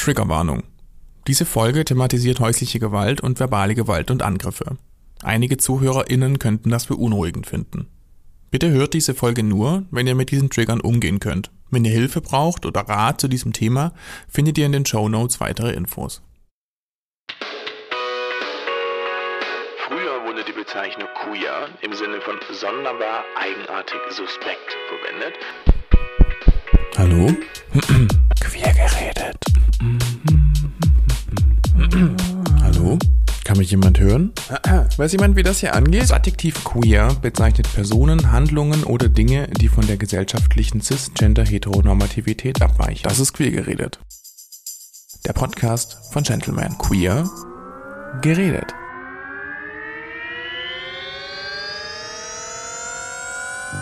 Triggerwarnung. Diese Folge thematisiert häusliche Gewalt und verbale Gewalt und Angriffe. Einige ZuhörerInnen könnten das beunruhigend finden. Bitte hört diese Folge nur, wenn ihr mit diesen Triggern umgehen könnt. Wenn ihr Hilfe braucht oder Rat zu diesem Thema, findet ihr in den Show Notes weitere Infos. Früher wurde die Bezeichnung queer im Sinne von sonderbar, eigenartig, suspekt verwendet. Hallo? Queer geredet. Hallo? Kann mich jemand hören? Weiß jemand, wie das hier angeht? Das Adjektiv queer bezeichnet Personen, Handlungen oder Dinge, die von der gesellschaftlichen Cisgender-Heteronormativität abweichen. Das ist queer geredet. Der Podcast von Gentleman. Queer geredet.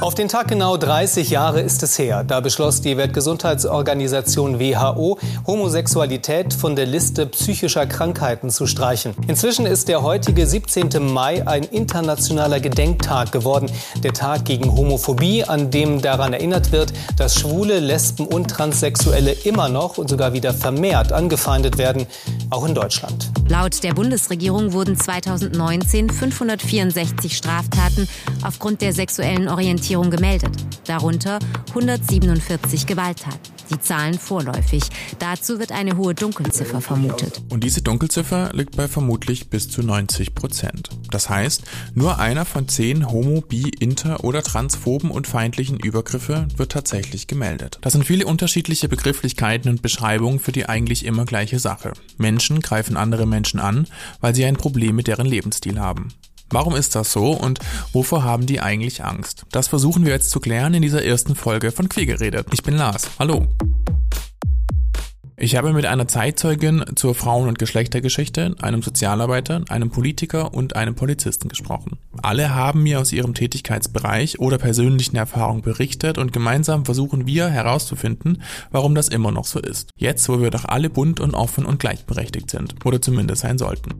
Auf den Tag genau 30 Jahre ist es her. Da beschloss die Weltgesundheitsorganisation WHO, Homosexualität von der Liste psychischer Krankheiten zu streichen. Inzwischen ist der heutige 17. Mai ein internationaler Gedenktag geworden. Der Tag gegen Homophobie, an dem daran erinnert wird, dass Schwule, Lesben und Transsexuelle immer noch und sogar wieder vermehrt angefeindet werden, auch in Deutschland. Laut der Bundesregierung wurden 2019 564 Straftaten aufgrund der sexuellen Orientierung gemeldet, darunter 147 Gewalttaten. Die Zahlen vorläufig. Dazu wird eine hohe Dunkelziffer vermutet. Und diese Dunkelziffer liegt bei vermutlich bis zu 90 Prozent. Das heißt, nur einer von zehn homo-, bi-, inter- oder transphoben und feindlichen Übergriffe wird tatsächlich gemeldet. Das sind viele unterschiedliche Begrifflichkeiten und Beschreibungen für die eigentlich immer gleiche Sache. Menschen greifen andere Menschen an, weil sie ein Problem mit deren Lebensstil haben. Warum ist das so und wovor haben die eigentlich Angst? Das versuchen wir jetzt zu klären in dieser ersten Folge von Queer geredet. Ich bin Lars. Hallo. Ich habe mit einer Zeitzeugin zur Frauen- und Geschlechtergeschichte, einem Sozialarbeiter, einem Politiker und einem Polizisten gesprochen. Alle haben mir aus ihrem Tätigkeitsbereich oder persönlichen Erfahrungen berichtet und gemeinsam versuchen wir herauszufinden, warum das immer noch so ist. Jetzt, wo wir doch alle bunt und offen und gleichberechtigt sind. Oder zumindest sein sollten.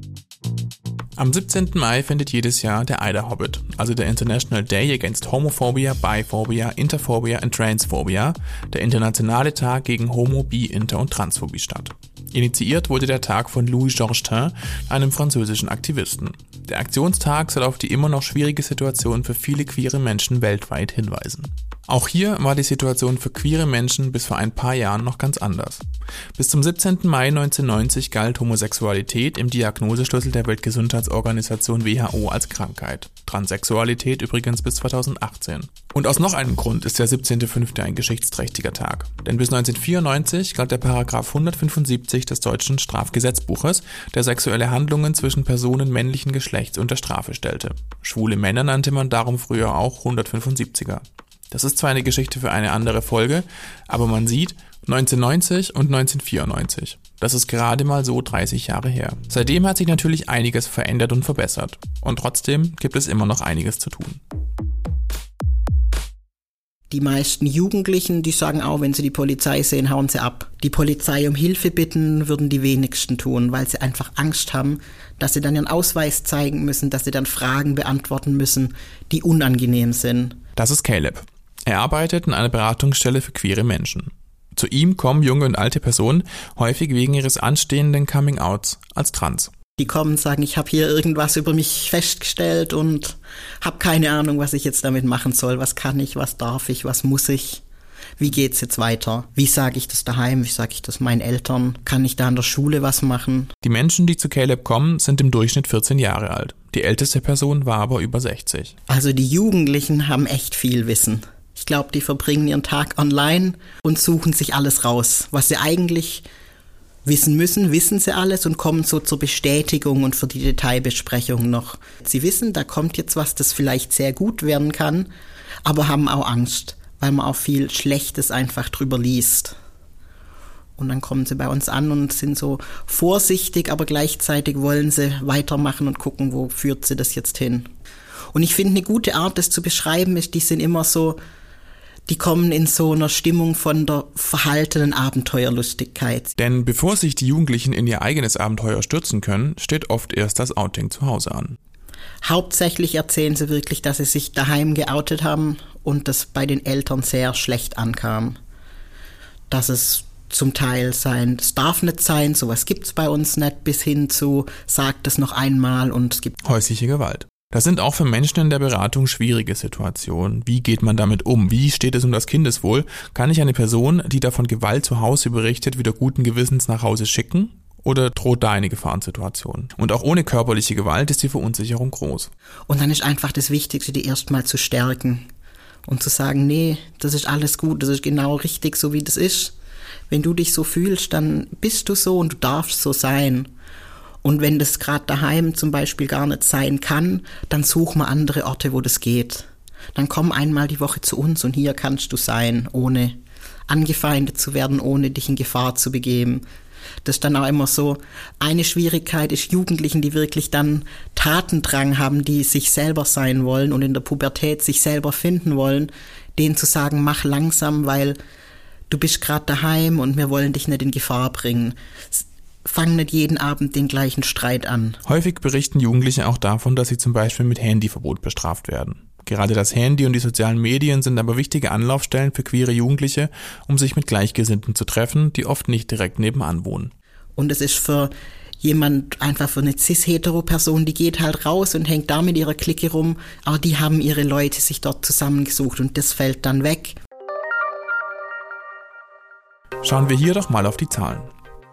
Am 17. Mai findet jedes Jahr der Eider Hobbit, also der International Day Against Homophobia, Biphobia, Interphobia and Transphobia, der internationale Tag gegen Homo, Bi, Inter und Transphobie statt. Initiiert wurde der Tag von Louis Georgetin, einem französischen Aktivisten. Der Aktionstag soll auf die immer noch schwierige Situation für viele queere Menschen weltweit hinweisen. Auch hier war die Situation für queere Menschen bis vor ein paar Jahren noch ganz anders. Bis zum 17. Mai 1990 galt Homosexualität im Diagnoseschlüssel der Weltgesundheitsorganisation WHO als Krankheit. Transsexualität übrigens bis 2018. Und aus noch einem Grund ist der 17.05. ein geschichtsträchtiger Tag. Denn bis 1994 galt der Paragraph 175 des deutschen Strafgesetzbuches, der sexuelle Handlungen zwischen Personen männlichen Geschlechts unter Strafe stellte. Schwule Männer nannte man darum früher auch 175er. Das ist zwar eine Geschichte für eine andere Folge, aber man sieht 1990 und 1994. Das ist gerade mal so 30 Jahre her. Seitdem hat sich natürlich einiges verändert und verbessert. Und trotzdem gibt es immer noch einiges zu tun. Die meisten Jugendlichen, die sagen auch, wenn sie die Polizei sehen, hauen sie ab. Die Polizei um Hilfe bitten, würden die wenigsten tun, weil sie einfach Angst haben, dass sie dann ihren Ausweis zeigen müssen, dass sie dann Fragen beantworten müssen, die unangenehm sind. Das ist Caleb. Er arbeitet in einer Beratungsstelle für queere Menschen. Zu ihm kommen junge und alte Personen häufig wegen ihres anstehenden Coming-outs als trans. Die kommen und sagen, ich habe hier irgendwas über mich festgestellt und habe keine Ahnung, was ich jetzt damit machen soll. Was kann ich, was darf ich, was muss ich? Wie geht's jetzt weiter? Wie sage ich das daheim? Wie sage ich das meinen Eltern? Kann ich da an der Schule was machen? Die Menschen, die zu Caleb kommen, sind im Durchschnitt 14 Jahre alt. Die älteste Person war aber über 60. Also die Jugendlichen haben echt viel Wissen. Ich glaube, die verbringen ihren Tag online und suchen sich alles raus. Was sie eigentlich wissen müssen, wissen sie alles und kommen so zur Bestätigung und für die Detailbesprechung noch. Sie wissen, da kommt jetzt was, das vielleicht sehr gut werden kann, aber haben auch Angst, weil man auch viel Schlechtes einfach drüber liest. Und dann kommen sie bei uns an und sind so vorsichtig, aber gleichzeitig wollen sie weitermachen und gucken, wo führt sie das jetzt hin. Und ich finde, eine gute Art, das zu beschreiben, ist, die sind immer so, die kommen in so einer Stimmung von der verhaltenen Abenteuerlustigkeit. Denn bevor sich die Jugendlichen in ihr eigenes Abenteuer stürzen können, steht oft erst das Outing zu Hause an. Hauptsächlich erzählen sie wirklich, dass sie sich daheim geoutet haben und das bei den Eltern sehr schlecht ankam. Dass es zum Teil sein, es darf nicht sein, sowas gibt's bei uns nicht, bis hin zu, sagt es noch einmal und es gibt häusliche Gewalt. Das sind auch für Menschen in der Beratung schwierige Situationen. Wie geht man damit um? Wie steht es um das Kindeswohl? Kann ich eine Person, die davon Gewalt zu Hause berichtet, wieder guten Gewissens nach Hause schicken? Oder droht da eine Gefahrensituation? Und auch ohne körperliche Gewalt ist die Verunsicherung groß. Und dann ist einfach das Wichtigste, die erstmal zu stärken und zu sagen, nee, das ist alles gut, das ist genau richtig, so wie das ist. Wenn du dich so fühlst, dann bist du so und du darfst so sein. Und wenn das gerade daheim zum Beispiel gar nicht sein kann, dann such mal andere Orte, wo das geht. Dann komm einmal die Woche zu uns und hier kannst du sein, ohne angefeindet zu werden, ohne dich in Gefahr zu begeben. Das ist dann auch immer so. Eine Schwierigkeit ist Jugendlichen, die wirklich dann Tatendrang haben, die sich selber sein wollen und in der Pubertät sich selber finden wollen, denen zu sagen, mach langsam, weil du bist gerade daheim und wir wollen dich nicht in Gefahr bringen fang nicht jeden Abend den gleichen Streit an. Häufig berichten Jugendliche auch davon, dass sie zum Beispiel mit Handyverbot bestraft werden. Gerade das Handy und die sozialen Medien sind aber wichtige Anlaufstellen für queere Jugendliche, um sich mit Gleichgesinnten zu treffen, die oft nicht direkt nebenan wohnen. Und es ist für jemand, einfach für eine cis-hetero-Person, die geht halt raus und hängt da mit ihrer Clique rum, aber die haben ihre Leute sich dort zusammengesucht und das fällt dann weg. Schauen wir hier doch mal auf die Zahlen.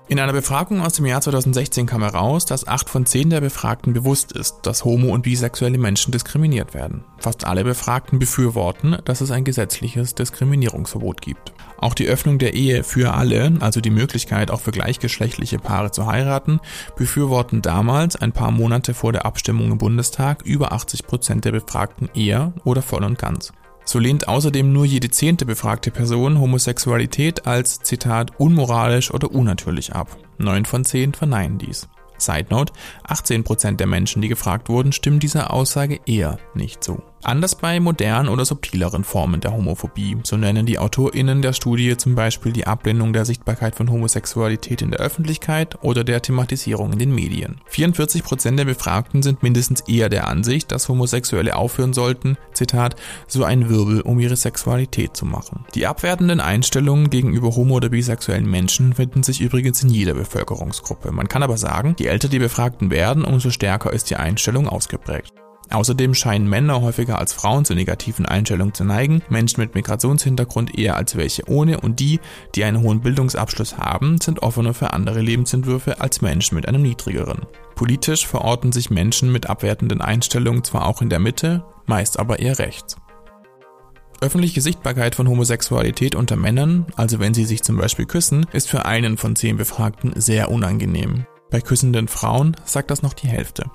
In einer Befragung aus dem Jahr 2016 kam heraus, dass acht von zehn der Befragten bewusst ist, dass homo- und bisexuelle Menschen diskriminiert werden. Fast alle Befragten befürworten, dass es ein gesetzliches Diskriminierungsverbot gibt. Auch die Öffnung der Ehe für alle, also die Möglichkeit auch für gleichgeschlechtliche Paare zu heiraten, befürworten damals, ein paar Monate vor der Abstimmung im Bundestag, über 80 Prozent der Befragten eher oder voll und ganz. So lehnt außerdem nur jede zehnte befragte Person Homosexualität als Zitat unmoralisch oder unnatürlich ab. Neun von zehn verneinen dies. Side Note, 18% der Menschen, die gefragt wurden, stimmen dieser Aussage eher nicht zu. Anders bei modernen oder subtileren Formen der Homophobie. So nennen die AutorInnen der Studie zum Beispiel die Ablehnung der Sichtbarkeit von Homosexualität in der Öffentlichkeit oder der Thematisierung in den Medien. 44% der Befragten sind mindestens eher der Ansicht, dass Homosexuelle aufhören sollten, Zitat, so ein Wirbel um ihre Sexualität zu machen. Die abwertenden Einstellungen gegenüber homo- oder bisexuellen Menschen finden sich übrigens in jeder Bevölkerungsgruppe. Man kann aber sagen, je älter die Befragten werden, umso stärker ist die Einstellung ausgeprägt. Außerdem scheinen Männer häufiger als Frauen zu negativen Einstellungen zu neigen, Menschen mit Migrationshintergrund eher als welche ohne und die, die einen hohen Bildungsabschluss haben, sind offener für andere Lebensentwürfe als Menschen mit einem niedrigeren. Politisch verorten sich Menschen mit abwertenden Einstellungen zwar auch in der Mitte, meist aber eher rechts. Öffentliche Sichtbarkeit von Homosexualität unter Männern, also wenn sie sich zum Beispiel küssen, ist für einen von zehn Befragten sehr unangenehm. Bei küssenden Frauen sagt das noch die Hälfte.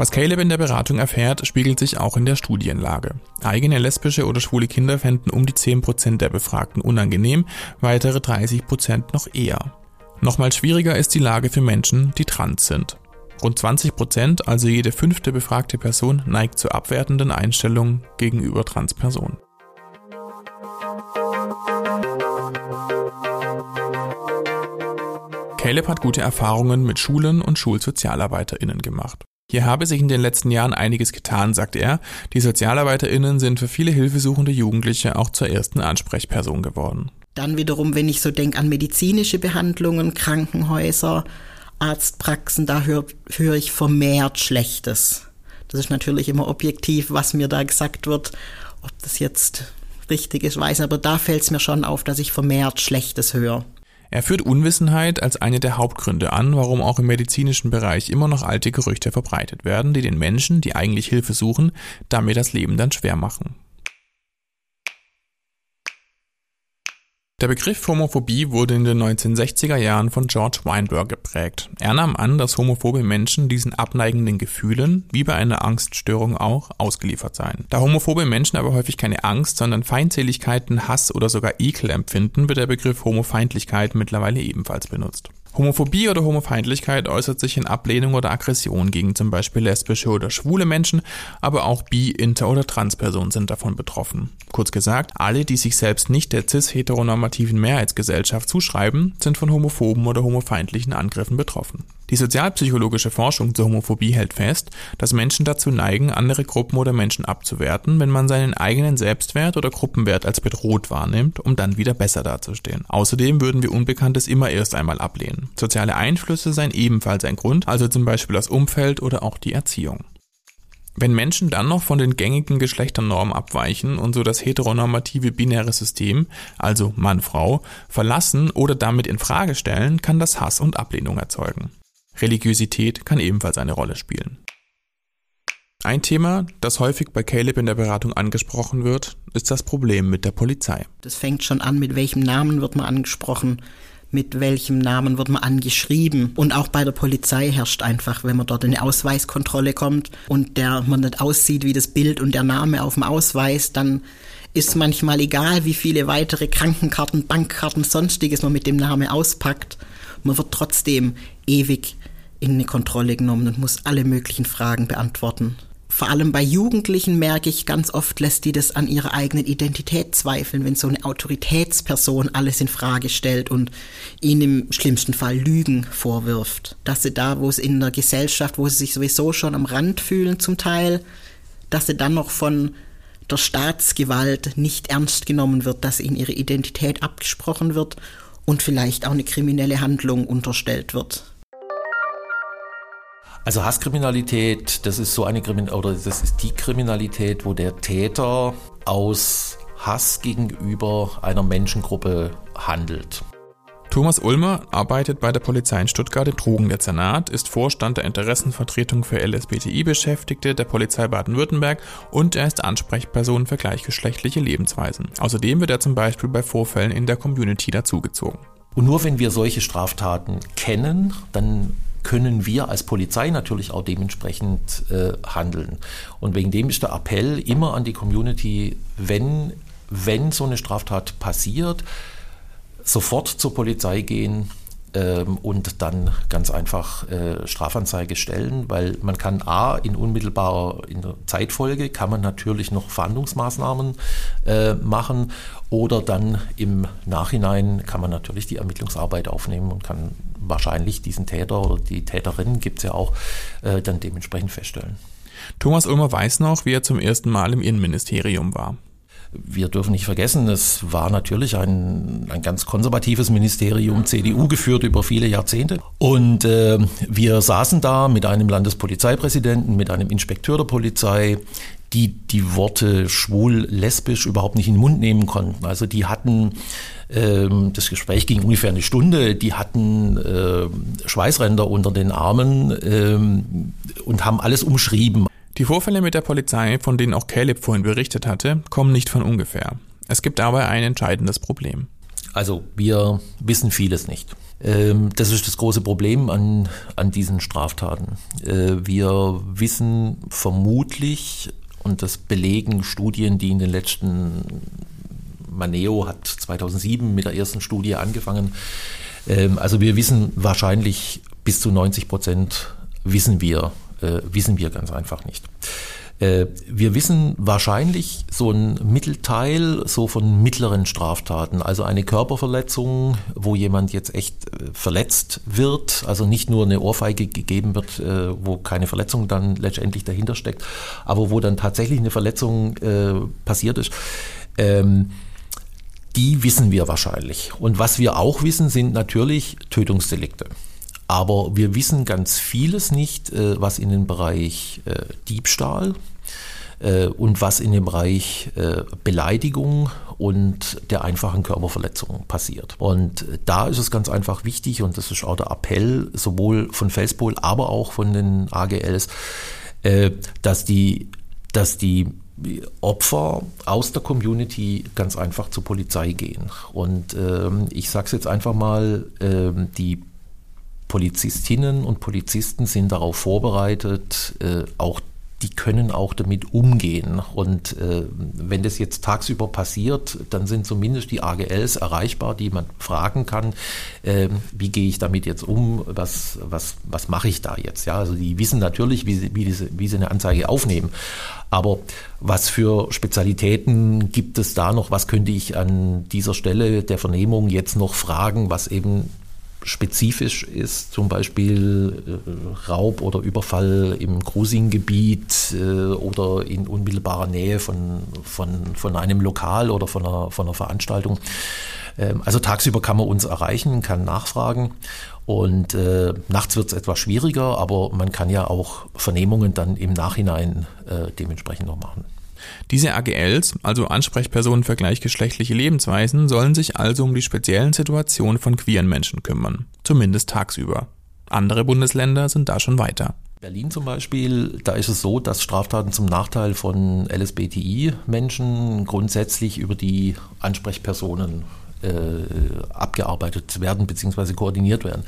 Was Caleb in der Beratung erfährt, spiegelt sich auch in der Studienlage. Eigene lesbische oder schwule Kinder fänden um die 10% der Befragten unangenehm, weitere 30% noch eher. Nochmal schwieriger ist die Lage für Menschen, die trans sind. Rund 20%, also jede fünfte befragte Person, neigt zu abwertenden Einstellungen gegenüber Transpersonen. Caleb hat gute Erfahrungen mit Schulen und SchulsozialarbeiterInnen gemacht. Hier habe sich in den letzten Jahren einiges getan, sagt er. Die SozialarbeiterInnen sind für viele hilfesuchende Jugendliche auch zur ersten Ansprechperson geworden. Dann wiederum, wenn ich so denke an medizinische Behandlungen, Krankenhäuser, Arztpraxen, da höre hör ich vermehrt Schlechtes. Das ist natürlich immer objektiv, was mir da gesagt wird. Ob das jetzt richtig ist, weiß, aber da fällt es mir schon auf, dass ich vermehrt Schlechtes höre. Er führt Unwissenheit als eine der Hauptgründe an, warum auch im medizinischen Bereich immer noch alte Gerüchte verbreitet werden, die den Menschen, die eigentlich Hilfe suchen, damit das Leben dann schwer machen. Der Begriff Homophobie wurde in den 1960er Jahren von George Weinberg geprägt. Er nahm an, dass homophobe Menschen diesen abneigenden Gefühlen, wie bei einer Angststörung auch, ausgeliefert seien. Da homophobe Menschen aber häufig keine Angst, sondern Feindseligkeiten, Hass oder sogar Ekel empfinden, wird der Begriff Homofeindlichkeit mittlerweile ebenfalls benutzt. Homophobie oder Homofeindlichkeit äußert sich in Ablehnung oder Aggression gegen zum Beispiel lesbische oder schwule Menschen, aber auch bi-, inter- oder transpersonen sind davon betroffen. Kurz gesagt, alle, die sich selbst nicht der cis-heteronormativen Mehrheitsgesellschaft zuschreiben, sind von homophoben oder homofeindlichen Angriffen betroffen. Die sozialpsychologische Forschung zur Homophobie hält fest, dass Menschen dazu neigen, andere Gruppen oder Menschen abzuwerten, wenn man seinen eigenen Selbstwert oder Gruppenwert als bedroht wahrnimmt, um dann wieder besser dazustehen. Außerdem würden wir Unbekanntes immer erst einmal ablehnen. Soziale Einflüsse seien ebenfalls ein Grund, also zum Beispiel das Umfeld oder auch die Erziehung. Wenn Menschen dann noch von den gängigen Geschlechternormen abweichen und so das heteronormative binäre System, also Mann-Frau, verlassen oder damit in Frage stellen, kann das Hass und Ablehnung erzeugen. Religiosität kann ebenfalls eine Rolle spielen. Ein Thema, das häufig bei Caleb in der Beratung angesprochen wird, ist das Problem mit der Polizei. Das fängt schon an, mit welchem Namen wird man angesprochen, mit welchem Namen wird man angeschrieben. Und auch bei der Polizei herrscht einfach, wenn man dort in eine Ausweiskontrolle kommt und der man nicht aussieht wie das Bild und der Name auf dem Ausweis, dann ist manchmal egal, wie viele weitere Krankenkarten, Bankkarten, sonstiges man mit dem Namen auspackt. Man wird trotzdem ewig in eine Kontrolle genommen und muss alle möglichen Fragen beantworten vor allem bei Jugendlichen merke ich ganz oft, lässt die das an ihrer eigenen Identität zweifeln, wenn so eine Autoritätsperson alles in Frage stellt und ihnen im schlimmsten Fall Lügen vorwirft. Dass sie da, wo es in der Gesellschaft, wo sie sich sowieso schon am Rand fühlen zum Teil, dass sie dann noch von der Staatsgewalt nicht ernst genommen wird, dass ihnen ihre Identität abgesprochen wird und vielleicht auch eine kriminelle Handlung unterstellt wird. Also Hasskriminalität, das ist so eine Krimin oder das ist die Kriminalität, wo der Täter aus Hass gegenüber einer Menschengruppe handelt. Thomas Ulmer arbeitet bei der Polizei in Stuttgart im Drogendezernat, ist Vorstand der Interessenvertretung für LSBTI-Beschäftigte der Polizei Baden-Württemberg und er ist Ansprechperson für gleichgeschlechtliche Lebensweisen. Außerdem wird er zum Beispiel bei Vorfällen in der Community dazugezogen. Und nur wenn wir solche Straftaten kennen, dann können wir als Polizei natürlich auch dementsprechend äh, handeln. Und wegen dem ist der Appell immer an die Community, wenn, wenn so eine Straftat passiert, sofort zur Polizei gehen, ähm, und dann ganz einfach äh, Strafanzeige stellen, weil man kann A, in unmittelbarer in Zeitfolge kann man natürlich noch Verhandlungsmaßnahmen äh, machen oder dann im Nachhinein kann man natürlich die Ermittlungsarbeit aufnehmen und kann wahrscheinlich diesen Täter oder die Täterin gibt es ja auch äh, dann dementsprechend feststellen. Thomas Ulmer weiß noch, wie er zum ersten Mal im Innenministerium war. Wir dürfen nicht vergessen, es war natürlich ein, ein ganz konservatives Ministerium, CDU geführt über viele Jahrzehnte. Und äh, wir saßen da mit einem Landespolizeipräsidenten, mit einem Inspekteur der Polizei, die die Worte schwul, lesbisch überhaupt nicht in den Mund nehmen konnten. Also die hatten, ähm, das Gespräch ging ungefähr eine Stunde, die hatten äh, Schweißränder unter den Armen ähm, und haben alles umschrieben. Die Vorfälle mit der Polizei, von denen auch Caleb vorhin berichtet hatte, kommen nicht von ungefähr. Es gibt aber ein entscheidendes Problem. Also wir wissen vieles nicht. Ähm, das ist das große Problem an, an diesen Straftaten. Äh, wir wissen vermutlich, und das belegen Studien, die in den letzten, Maneo hat 2007 mit der ersten Studie angefangen, ähm, also wir wissen wahrscheinlich bis zu 90 Prozent wissen wir, äh, wissen wir ganz einfach nicht. Äh, wir wissen wahrscheinlich so ein Mittelteil so von mittleren Straftaten, also eine Körperverletzung, wo jemand jetzt echt äh, verletzt wird, also nicht nur eine Ohrfeige gegeben wird, äh, wo keine Verletzung dann letztendlich dahinter steckt, aber wo dann tatsächlich eine Verletzung passiert ist. Ähm, die wissen wir wahrscheinlich. Und was wir auch wissen, sind natürlich Tötungsdelikte. Aber wir wissen ganz vieles nicht, äh, was in den Bereich äh, Diebstahl äh, und was in dem Bereich Beleidigung und der einfachen Körperverletzung passiert. Und da ist es ganz einfach wichtig, und das ist auch der Appell sowohl von Felspol, aber auch von den AGLs, dass die, dass die Opfer aus der Community ganz einfach zur Polizei gehen. Und ähm, ich sage es jetzt einfach mal, ähm, die Polizistinnen und Polizisten sind darauf vorbereitet, äh, auch die können auch damit umgehen. Und äh, wenn das jetzt tagsüber passiert, dann sind zumindest die AGLs erreichbar, die man fragen kann, äh, wie gehe ich damit jetzt um, was, was, was mache ich da jetzt? Ja, also die wissen natürlich, wie sie, wie, diese, wie sie eine Anzeige aufnehmen. Aber was für Spezialitäten gibt es da noch? Was könnte ich an dieser Stelle der Vernehmung jetzt noch fragen, was eben spezifisch ist, zum Beispiel äh, Raub oder Überfall im Cruising-Gebiet äh, oder in unmittelbarer Nähe von, von, von einem Lokal oder von einer, von einer Veranstaltung. Ähm, also tagsüber kann man uns erreichen, kann nachfragen und äh, nachts wird es etwas schwieriger, aber man kann ja auch Vernehmungen dann im Nachhinein äh, dementsprechend noch machen. Diese AGLs, also Ansprechpersonen für gleichgeschlechtliche Lebensweisen, sollen sich also um die speziellen Situationen von queeren Menschen kümmern, zumindest tagsüber. Andere Bundesländer sind da schon weiter. Berlin zum Beispiel, da ist es so, dass Straftaten zum Nachteil von LSBTI-Menschen grundsätzlich über die Ansprechpersonen äh, abgearbeitet werden bzw. koordiniert werden.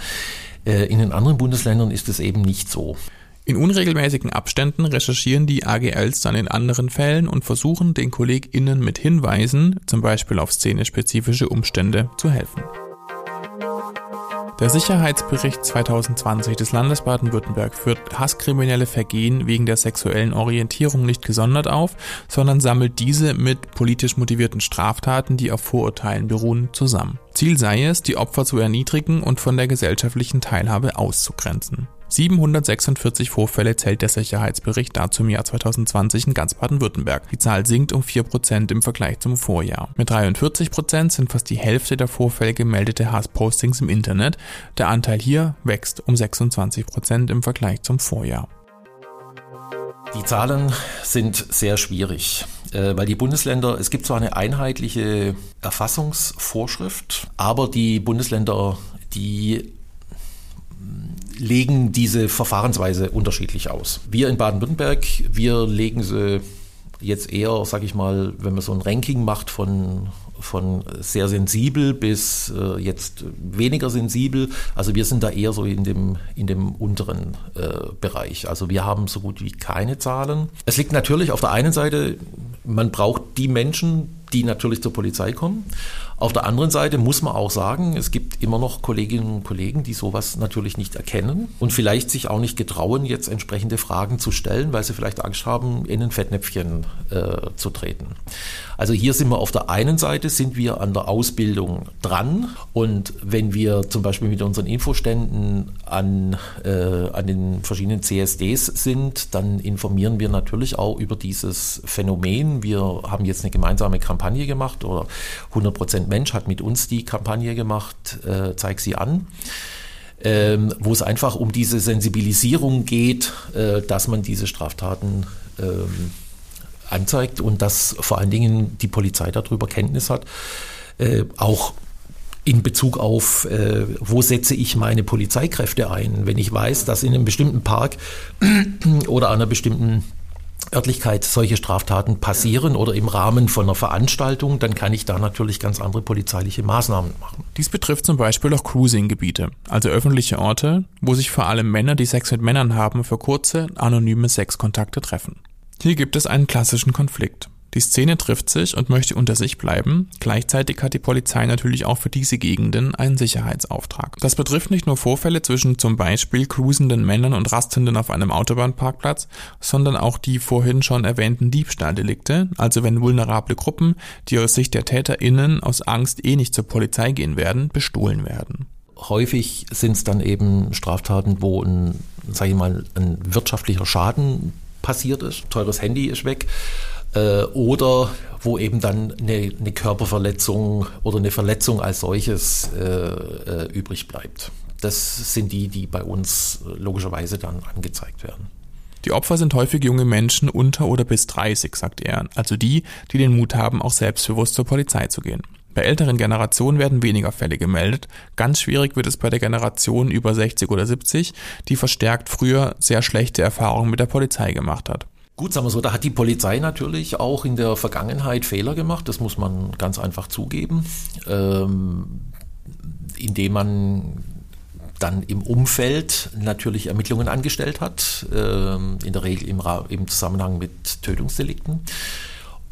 Äh, in den anderen Bundesländern ist es eben nicht so. In unregelmäßigen Abständen recherchieren die AGLs dann in anderen Fällen und versuchen den KollegInnen mit Hinweisen, zum Beispiel auf szenespezifische Umstände, zu helfen. Der Sicherheitsbericht 2020 des Landes Baden-Württemberg führt hasskriminelle Vergehen wegen der sexuellen Orientierung nicht gesondert auf, sondern sammelt diese mit politisch motivierten Straftaten, die auf Vorurteilen beruhen, zusammen. Ziel sei es, die Opfer zu erniedrigen und von der gesellschaftlichen Teilhabe auszugrenzen. 746 Vorfälle zählt der Sicherheitsbericht dazu im Jahr 2020 in ganz Baden-Württemberg. Die Zahl sinkt um 4% im Vergleich zum Vorjahr. Mit 43% sind fast die Hälfte der Vorfälle gemeldete Hasspostings im Internet. Der Anteil hier wächst um 26% im Vergleich zum Vorjahr. Die Zahlen sind sehr schwierig, äh, weil die Bundesländer, es gibt zwar eine einheitliche Erfassungsvorschrift, aber die Bundesländer, die legen diese Verfahrensweise unterschiedlich aus. Wir in Baden-Württemberg, wir legen sie jetzt eher, sage ich mal, wenn man so ein Ranking macht von von sehr sensibel bis äh, jetzt weniger sensibel. Also wir sind da eher so in dem, in dem unteren äh, Bereich. Also wir haben so gut wie keine Zahlen. Es liegt natürlich auf der einen Seite, man braucht die Menschen, die natürlich zur Polizei kommen. Auf der anderen Seite muss man auch sagen, es gibt immer noch Kolleginnen und Kollegen, die sowas natürlich nicht erkennen und vielleicht sich auch nicht getrauen, jetzt entsprechende Fragen zu stellen, weil sie vielleicht Angst haben, in ein Fettnäpfchen äh, zu treten. Also hier sind wir auf der einen Seite, sind wir an der Ausbildung dran und wenn wir zum Beispiel mit unseren Infoständen an, äh, an den verschiedenen CSDs sind, dann informieren wir natürlich auch über dieses Phänomen. Wir haben jetzt eine gemeinsame Kampagne gemacht oder 100 Prozent Mensch hat mit uns die Kampagne gemacht, äh, zeig sie an. Ähm, wo es einfach um diese Sensibilisierung geht, äh, dass man diese Straftaten ähm, anzeigt und dass vor allen Dingen die Polizei darüber Kenntnis hat, äh, auch in Bezug auf, äh, wo setze ich meine Polizeikräfte ein, wenn ich weiß, dass in einem bestimmten Park oder einer bestimmten Örtlichkeit solche Straftaten passieren oder im Rahmen von einer Veranstaltung, dann kann ich da natürlich ganz andere polizeiliche Maßnahmen machen. Dies betrifft zum Beispiel auch Cruising-Gebiete, also öffentliche Orte, wo sich vor allem Männer, die Sex mit Männern haben, für kurze, anonyme Sexkontakte treffen. Hier gibt es einen klassischen Konflikt. Die Szene trifft sich und möchte unter sich bleiben. Gleichzeitig hat die Polizei natürlich auch für diese Gegenden einen Sicherheitsauftrag. Das betrifft nicht nur Vorfälle zwischen zum Beispiel cruisenden Männern und Rastenden auf einem Autobahnparkplatz, sondern auch die vorhin schon erwähnten Diebstahldelikte, also wenn vulnerable Gruppen, die aus Sicht der TäterInnen aus Angst eh nicht zur Polizei gehen werden, bestohlen werden häufig sind es dann eben Straftaten, wo ein, sage ich mal, ein wirtschaftlicher Schaden passiert ist. Teures Handy ist weg äh, oder wo eben dann eine, eine, Körperverletzung oder eine Verletzung als solches äh, äh, übrig bleibt. Das sind die, die bei uns logischerweise dann angezeigt werden. Die Opfer sind häufig junge Menschen unter oder bis 30, sagt er, also die, die den Mut haben, auch selbstbewusst zur Polizei zu gehen. Bei älteren Generationen werden weniger Fälle gemeldet. Ganz schwierig wird es bei der Generation über 60 oder 70, die verstärkt früher sehr schlechte Erfahrungen mit der Polizei gemacht hat. Gut, sagen wir so, da hat die Polizei natürlich auch in der Vergangenheit Fehler gemacht, das muss man ganz einfach zugeben, ähm, indem man dann im Umfeld natürlich Ermittlungen angestellt hat, ähm, in der Regel im, im, Zusammenhang mit Tötungsdelikten.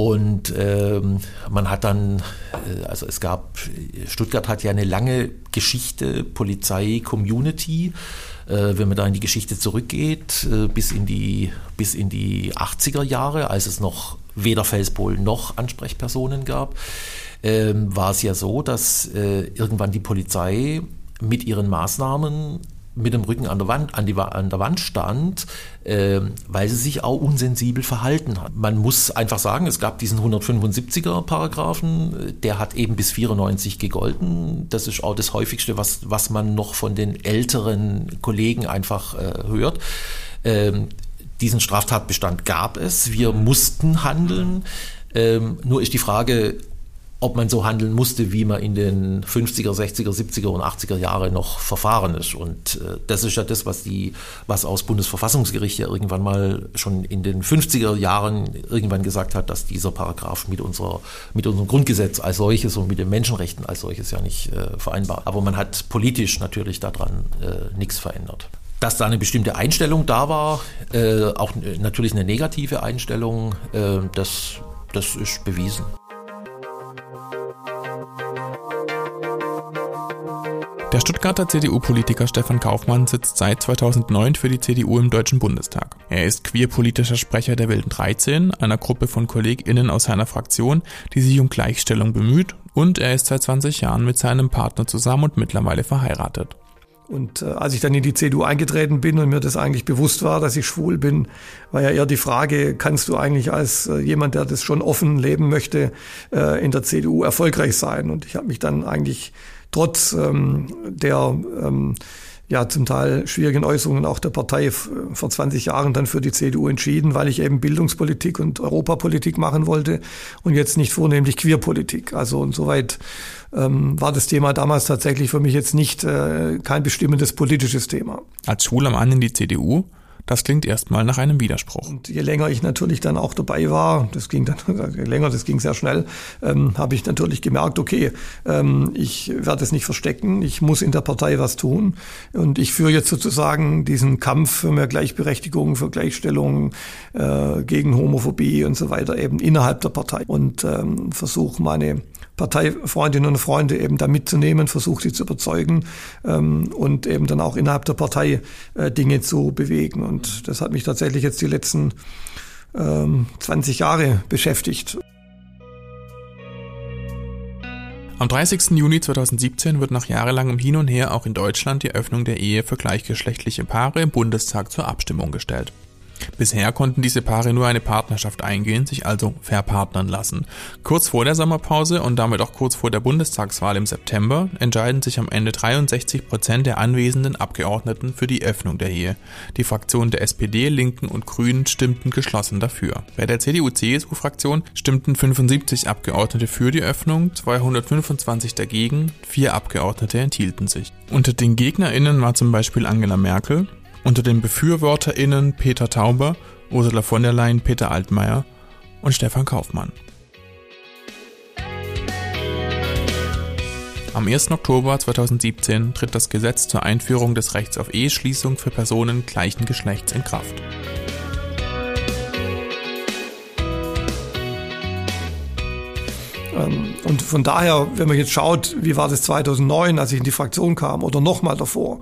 Und ähm, man hat dann, äh, also es gab, Stuttgart hat ja eine lange Geschichte, Polizei, Community. Äh, wenn man da in die Geschichte zurückgeht, äh, bis, in die, bis in die 80er Jahre, als es noch weder Felspol noch Ansprechpersonen gab, ähm, war es ja so, dass äh, irgendwann die Polizei mit ihren Maßnahmen mit dem Rücken an der Wand, an, die, an der Wand stand, äh, weil sie sich auch unsensibel verhalten hat. Man muss einfach sagen, es gab diesen 175er Paragraphen, der hat eben bis 94 gegolten. Das ist auch das häufigste, was, was man noch von den älteren Kollegen einfach äh, hört. Ähm, diesen Straftatbestand gab es. Wir mussten handeln. Ähm, nur ist die Frage, ob man so handeln musste, wie man in den 50er, 60er, 70er und 80er Jahre noch verfahren ist. Und äh, das ist ja das, was die, was aus Bundesverfassungsgericht ja irgendwann mal schon in den 50er Jahren irgendwann gesagt hat, dass dieser Paragraph mit unserer, mit unserem Grundgesetz als solches und mit den Menschenrechten als solches ja nicht äh, vereinbar. Aber man hat politisch natürlich daran äh, nichts verändert. Dass da eine bestimmte Einstellung da war, äh, auch natürlich eine negative Einstellung, äh, das, das ist bewiesen. Der Stuttgarter CDU-Politiker Stefan Kaufmann sitzt seit 2009 für die CDU im Deutschen Bundestag. Er ist queerpolitischer Sprecher der Wilden 13, einer Gruppe von KollegInnen aus seiner Fraktion, die sich um Gleichstellung bemüht, und er ist seit 20 Jahren mit seinem Partner zusammen und mittlerweile verheiratet. Und äh, als ich dann in die CDU eingetreten bin und mir das eigentlich bewusst war, dass ich schwul bin, war ja eher die Frage, kannst du eigentlich als äh, jemand, der das schon offen leben möchte, äh, in der CDU erfolgreich sein? Und ich habe mich dann eigentlich trotz ähm, der ähm, ja zum Teil schwierigen Äußerungen auch der Partei vor 20 Jahren dann für die CDU entschieden, weil ich eben Bildungspolitik und Europapolitik machen wollte und jetzt nicht vornehmlich Queerpolitik. Also insoweit ähm, war das Thema damals tatsächlich für mich jetzt nicht äh, kein bestimmendes politisches Thema. Als schwuler Mann in die CDU das klingt erstmal nach einem Widerspruch. Und je länger ich natürlich dann auch dabei war, das ging dann je länger, das ging sehr schnell, ähm, habe ich natürlich gemerkt, okay, ähm, ich werde es nicht verstecken, ich muss in der Partei was tun und ich führe jetzt sozusagen diesen Kampf für mehr Gleichberechtigung, für Gleichstellung, äh, gegen Homophobie und so weiter eben innerhalb der Partei und ähm, versuche meine Parteifreundinnen und Freunde eben da mitzunehmen, versucht sie zu überzeugen ähm, und eben dann auch innerhalb der Partei äh, Dinge zu bewegen. Und das hat mich tatsächlich jetzt die letzten ähm, 20 Jahre beschäftigt. Am 30. Juni 2017 wird nach jahrelangem Hin und Her auch in Deutschland die Öffnung der Ehe für gleichgeschlechtliche Paare im Bundestag zur Abstimmung gestellt. Bisher konnten diese Paare nur eine Partnerschaft eingehen, sich also verpartnern lassen. Kurz vor der Sommerpause und damit auch kurz vor der Bundestagswahl im September entscheiden sich am Ende 63 Prozent der anwesenden Abgeordneten für die Öffnung der Ehe. Die Fraktionen der SPD, Linken und Grünen stimmten geschlossen dafür. Bei der CDU-CSU-Fraktion stimmten 75 Abgeordnete für die Öffnung, 225 dagegen, vier Abgeordnete enthielten sich. Unter den GegnerInnen war zum Beispiel Angela Merkel, unter den BefürworterInnen Peter Tauber, Ursula von der Leyen, Peter Altmaier und Stefan Kaufmann. Am 1. Oktober 2017 tritt das Gesetz zur Einführung des Rechts auf Eheschließung für Personen gleichen Geschlechts in Kraft. Ähm, und von daher, wenn man jetzt schaut, wie war das 2009, als ich in die Fraktion kam oder nochmal davor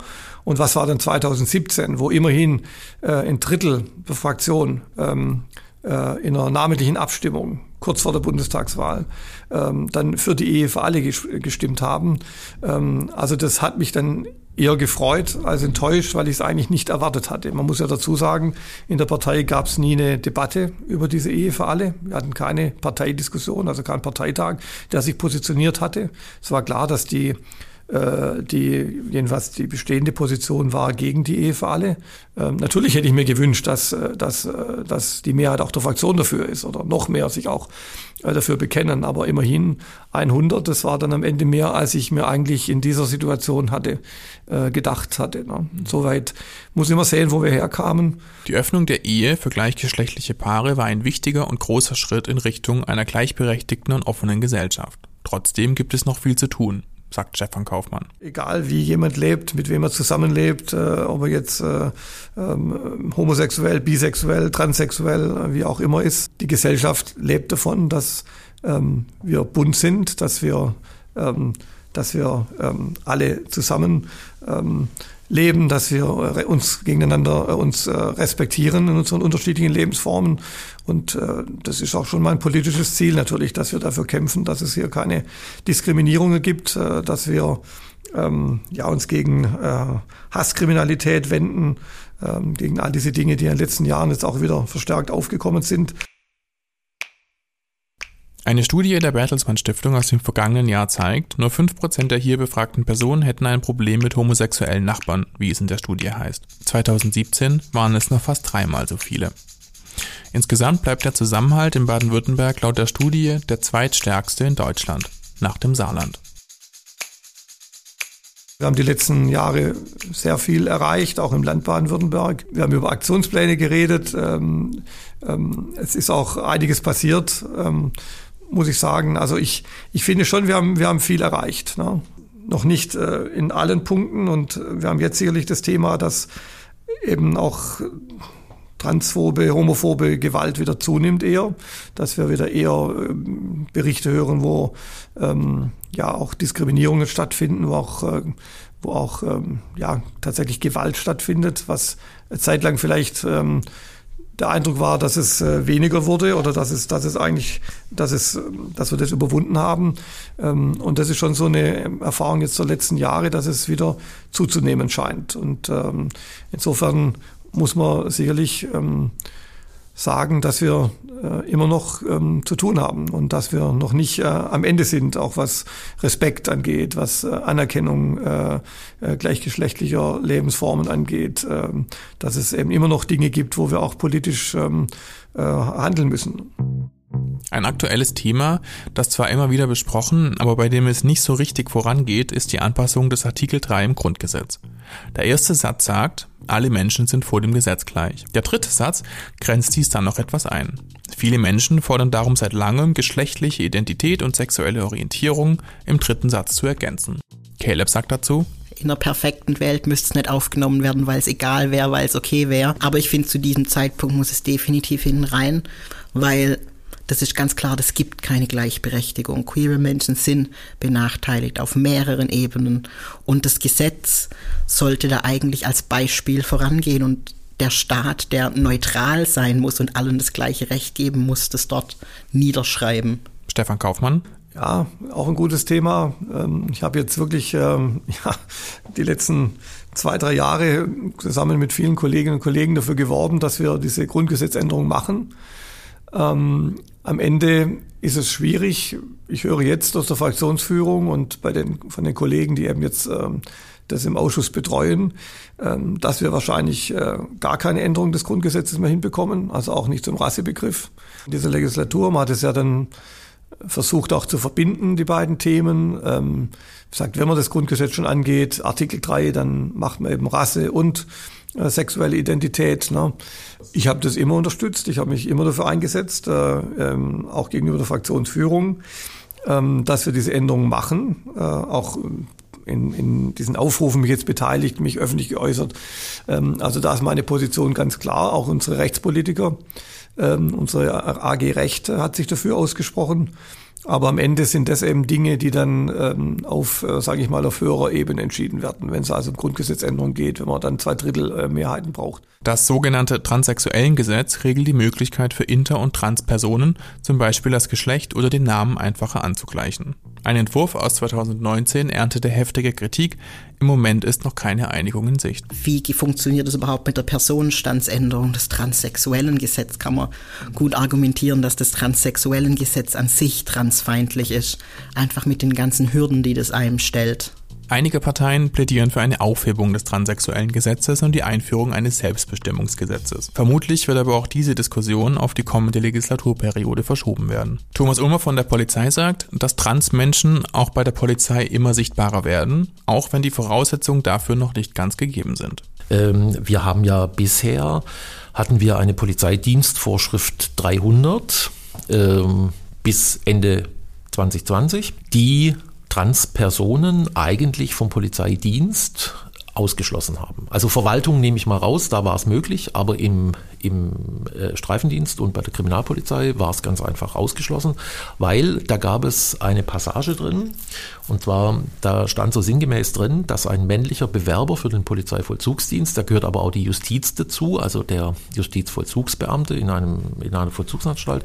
und was war dann 2017, wo immerhin äh, ein Drittel der Fraktion ähm, äh, in einer namentlichen Abstimmung kurz vor der Bundestagswahl ähm, dann für die Ehe für alle gestimmt haben. Ähm, also das hat mich dann eher gefreut als enttäuscht, weil ich es eigentlich nicht erwartet hatte. Man muss ja dazu sagen, in der Partei gab es nie eine Debatte über diese Ehe für alle. Wir hatten keine Parteidiskussion, also keinen Parteitag, der sich positioniert hatte. Es war klar, dass die die jedenfalls die bestehende Position war gegen die Ehe für alle. Ähm, natürlich hätte ich mir gewünscht, dass, äh, dass, äh, dass die Mehrheit auch der Fraktion dafür ist oder noch mehr sich auch dafür bekennen. Aber immerhin 100, das war dann am Ende mehr, als ich mir eigentlich in dieser Situation hatte gedacht hatte. Ne? Soweit muss ich immer sehen, wo wir herkamen. Die Öffnung der Ehe für gleichgeschlechtliche Paare war ein wichtiger und großer Schritt in Richtung einer gleichberechtigten und offenen Gesellschaft. Trotzdem gibt es noch viel zu tun sagt Stefan Kaufmann. Egal wie jemand lebt, mit wem er zusammenlebt, äh, ob er jetzt äh, ähm, homosexuell, bisexuell, transsexuell, äh, wie auch immer ist, die Gesellschaft lebt davon, dass ähm, wir bunt sind, dass wir, ähm, dass wir ähm, alle zusammen ähm, leben, dass wir uns gegeneinander äh, uns äh, respektieren in unseren unterschiedlichen Lebensformen. Und äh, das ist auch schon mein politisches Ziel natürlich, dass wir dafür kämpfen, dass es hier keine Diskriminierungen gibt, dass wir ähm, ja, uns gegen äh, Hasskriminalität wenden, ähm, gegen all diese Dinge, die in den letzten Jahren jetzt auch wieder verstärkt aufgekommen sind. Eine Studie der Bertelsmann Stiftung aus dem vergangenen Jahr zeigt, nur 5% der hier befragten Personen hätten ein Problem mit homosexuellen Nachbarn, wie es in der Studie heißt. 2017 waren es noch fast dreimal so viele. Insgesamt bleibt der Zusammenhalt in Baden-Württemberg laut der Studie der zweitstärkste in Deutschland, nach dem Saarland. Wir haben die letzten Jahre sehr viel erreicht, auch im Land Baden-Württemberg. Wir haben über Aktionspläne geredet. Ähm, ähm, es ist auch einiges passiert, ähm, muss ich sagen. Also ich, ich finde schon, wir haben, wir haben viel erreicht. Ne? Noch nicht äh, in allen Punkten. Und wir haben jetzt sicherlich das Thema, dass eben auch transphobe, homophobe Gewalt wieder zunimmt eher, dass wir wieder eher ähm, Berichte hören, wo ähm, ja auch Diskriminierungen stattfinden, wo auch äh, wo auch ähm, ja tatsächlich Gewalt stattfindet, was zeitlang vielleicht ähm, der Eindruck war, dass es äh, weniger wurde oder dass es, dass es eigentlich, dass es, dass wir das überwunden haben. Ähm, und das ist schon so eine Erfahrung jetzt der letzten Jahre, dass es wieder zuzunehmen scheint. Und ähm, insofern muss man sicherlich ähm, sagen, dass wir äh, immer noch ähm, zu tun haben und dass wir noch nicht äh, am Ende sind, auch was Respekt angeht, was äh, Anerkennung äh, äh, gleichgeschlechtlicher Lebensformen angeht, äh, dass es eben immer noch Dinge gibt, wo wir auch politisch ähm, äh, handeln müssen. Ein aktuelles Thema, das zwar immer wieder besprochen, aber bei dem es nicht so richtig vorangeht, ist die Anpassung des Artikel 3 im Grundgesetz. Der erste Satz sagt, alle Menschen sind vor dem Gesetz gleich. Der dritte Satz grenzt dies dann noch etwas ein. Viele Menschen fordern darum seit langem, geschlechtliche Identität und sexuelle Orientierung im dritten Satz zu ergänzen. Caleb sagt dazu, in einer perfekten Welt müsste es nicht aufgenommen werden, weil es egal wäre, weil es okay wäre. Aber ich finde, zu diesem Zeitpunkt muss es definitiv hinten rein, weil das ist ganz klar, das gibt keine Gleichberechtigung. Queere Menschen sind benachteiligt auf mehreren Ebenen und das Gesetz sollte da eigentlich als Beispiel vorangehen und der Staat, der neutral sein muss und allen das gleiche Recht geben muss, das dort niederschreiben. Stefan Kaufmann. Ja, auch ein gutes Thema. Ähm, ich habe jetzt wirklich ähm, ja, die letzten zwei, drei Jahre zusammen mit vielen Kolleginnen und Kollegen dafür geworben, dass wir diese Grundgesetzänderung machen. Am Ende ist es schwierig. Ich höre jetzt aus der Fraktionsführung und bei den, von den Kollegen, die eben jetzt ähm, das im Ausschuss betreuen, ähm, dass wir wahrscheinlich äh, gar keine Änderung des Grundgesetzes mehr hinbekommen, also auch nicht zum Rassebegriff. In dieser Legislatur, man hat es ja dann versucht auch zu verbinden, die beiden Themen. Ähm, sagt, wenn man das Grundgesetz schon angeht, Artikel 3, dann macht man eben Rasse und äh, sexuelle Identität. Ne? Ich habe das immer unterstützt, ich habe mich immer dafür eingesetzt, äh, ähm, auch gegenüber der Fraktionsführung, ähm, dass wir diese Änderungen machen, äh, auch in, in diesen Aufrufen mich jetzt beteiligt, mich öffentlich geäußert. Ähm, also da ist meine Position ganz klar, auch unsere Rechtspolitiker, ähm, unsere AG Recht hat sich dafür ausgesprochen. Aber am Ende sind das eben Dinge, die dann ähm, auf, äh, sage ich mal, auf höherer Ebene entschieden werden, wenn es also um Grundgesetzänderung geht, wenn man dann zwei Drittel äh, Mehrheiten braucht. Das sogenannte Transsexuellengesetz regelt die Möglichkeit für Inter- und Transpersonen, zum Beispiel das Geschlecht oder den Namen einfacher anzugleichen. Ein Entwurf aus 2019 erntete heftige Kritik. Im Moment ist noch keine Einigung in Sicht. Wie funktioniert das überhaupt mit der Personenstandsänderung des transsexuellen Gesetzes? Kann man gut argumentieren, dass das transsexuellen Gesetz an sich transfeindlich ist. Einfach mit den ganzen Hürden, die das einem stellt. Einige Parteien plädieren für eine Aufhebung des transsexuellen Gesetzes und die Einführung eines Selbstbestimmungsgesetzes. Vermutlich wird aber auch diese Diskussion auf die kommende Legislaturperiode verschoben werden. Thomas Ulmer von der Polizei sagt, dass Transmenschen auch bei der Polizei immer sichtbarer werden, auch wenn die Voraussetzungen dafür noch nicht ganz gegeben sind. Ähm, wir haben ja bisher, hatten wir eine Polizeidienstvorschrift 300 ähm, bis Ende 2020, die Transpersonen eigentlich vom Polizeidienst ausgeschlossen haben. Also Verwaltung nehme ich mal raus, da war es möglich, aber im, im äh, Streifendienst und bei der Kriminalpolizei war es ganz einfach ausgeschlossen, weil da gab es eine Passage drin und zwar, da stand so sinngemäß drin, dass ein männlicher Bewerber für den Polizeivollzugsdienst, da gehört aber auch die Justiz dazu, also der Justizvollzugsbeamte in, einem, in einer Vollzugsanstalt,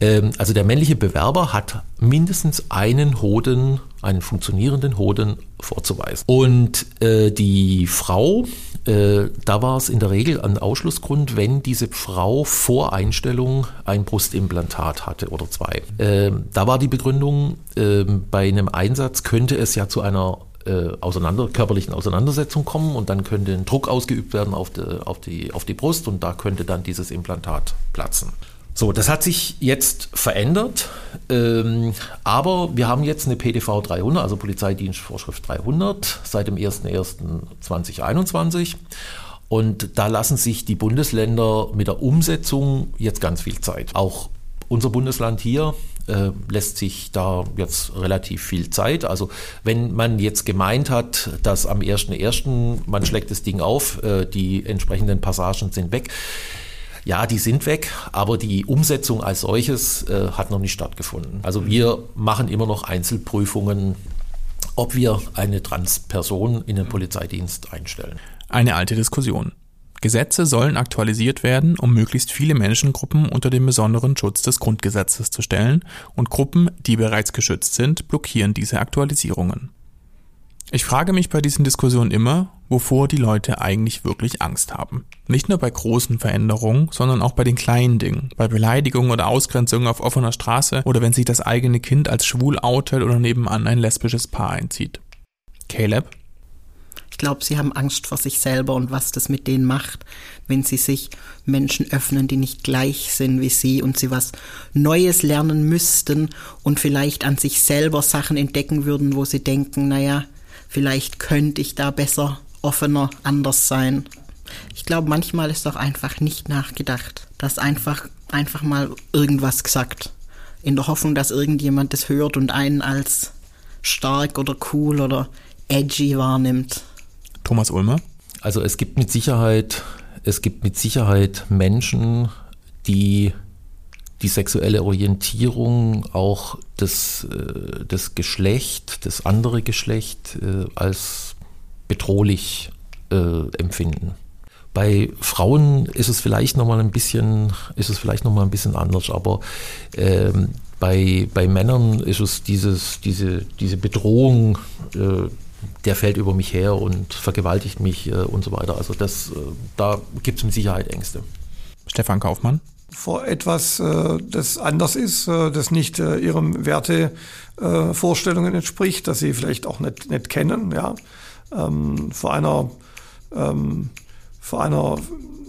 ähm, also der männliche Bewerber hat mindestens einen Hoden einen funktionierenden Hoden vorzuweisen. Und äh, die Frau, äh, da war es in der Regel ein Ausschlussgrund, wenn diese Frau vor Einstellung ein Brustimplantat hatte oder zwei. Äh, da war die Begründung, äh, bei einem Einsatz könnte es ja zu einer äh, auseinander, körperlichen Auseinandersetzung kommen und dann könnte ein Druck ausgeübt werden auf die, auf, die, auf die Brust und da könnte dann dieses Implantat platzen. So, das hat sich jetzt verändert, ähm, aber wir haben jetzt eine PDV 300, also Polizeidienstvorschrift 300, seit dem 01.01.2021 und da lassen sich die Bundesländer mit der Umsetzung jetzt ganz viel Zeit. Auch unser Bundesland hier äh, lässt sich da jetzt relativ viel Zeit. Also wenn man jetzt gemeint hat, dass am 1.1. man schlägt das Ding auf, äh, die entsprechenden Passagen sind weg, ja, die sind weg, aber die Umsetzung als solches äh, hat noch nicht stattgefunden. Also wir machen immer noch Einzelprüfungen, ob wir eine Transperson in den Polizeidienst einstellen. Eine alte Diskussion. Gesetze sollen aktualisiert werden, um möglichst viele Menschengruppen unter den besonderen Schutz des Grundgesetzes zu stellen, und Gruppen, die bereits geschützt sind, blockieren diese Aktualisierungen. Ich frage mich bei diesen Diskussionen immer, wovor die Leute eigentlich wirklich Angst haben. Nicht nur bei großen Veränderungen, sondern auch bei den kleinen Dingen, bei Beleidigungen oder Ausgrenzungen auf offener Straße oder wenn sich das eigene Kind als schwul outet oder nebenan ein lesbisches Paar einzieht. Caleb? Ich glaube, sie haben Angst vor sich selber und was das mit denen macht, wenn sie sich Menschen öffnen, die nicht gleich sind wie sie und sie was Neues lernen müssten und vielleicht an sich selber Sachen entdecken würden, wo sie denken, naja, vielleicht könnte ich da besser, offener, anders sein. Ich glaube, manchmal ist auch einfach nicht nachgedacht. Das einfach, einfach mal irgendwas gesagt. In der Hoffnung, dass irgendjemand das hört und einen als stark oder cool oder edgy wahrnimmt. Thomas Ulmer? Also es gibt mit Sicherheit, es gibt mit Sicherheit Menschen, die die sexuelle Orientierung, auch das, äh, das Geschlecht, das andere Geschlecht äh, als bedrohlich äh, empfinden. Bei Frauen ist es vielleicht nochmal ein bisschen, ist es vielleicht noch mal ein bisschen anders, aber ähm, bei, bei Männern ist es dieses, diese, diese Bedrohung, der fällt über mich her und vergewaltigt mich und so weiter. Also das, da gibt es mit Sicherheit Ängste. Stefan Kaufmann vor etwas, äh, das anders ist, äh, das nicht äh, ihrem Wertevorstellungen entspricht, dass sie vielleicht auch nicht, nicht kennen, ja, ähm, vor einer, ähm, vor einer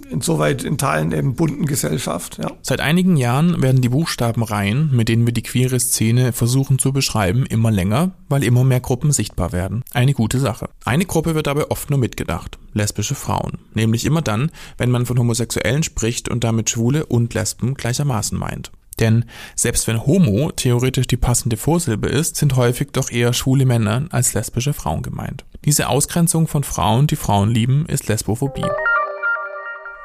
insoweit in Teilen eben bunten Gesellschaft. Ja. Seit einigen Jahren werden die Buchstabenreihen, mit denen wir die queere Szene versuchen zu beschreiben, immer länger, weil immer mehr Gruppen sichtbar werden. Eine gute Sache. Eine Gruppe wird dabei oft nur mitgedacht. Lesbische Frauen. Nämlich immer dann, wenn man von Homosexuellen spricht und damit Schwule und Lesben gleichermaßen meint. Denn selbst wenn Homo theoretisch die passende Vorsilbe ist, sind häufig doch eher schwule Männer als lesbische Frauen gemeint. Diese Ausgrenzung von Frauen, die Frauen lieben, ist Lesbophobie.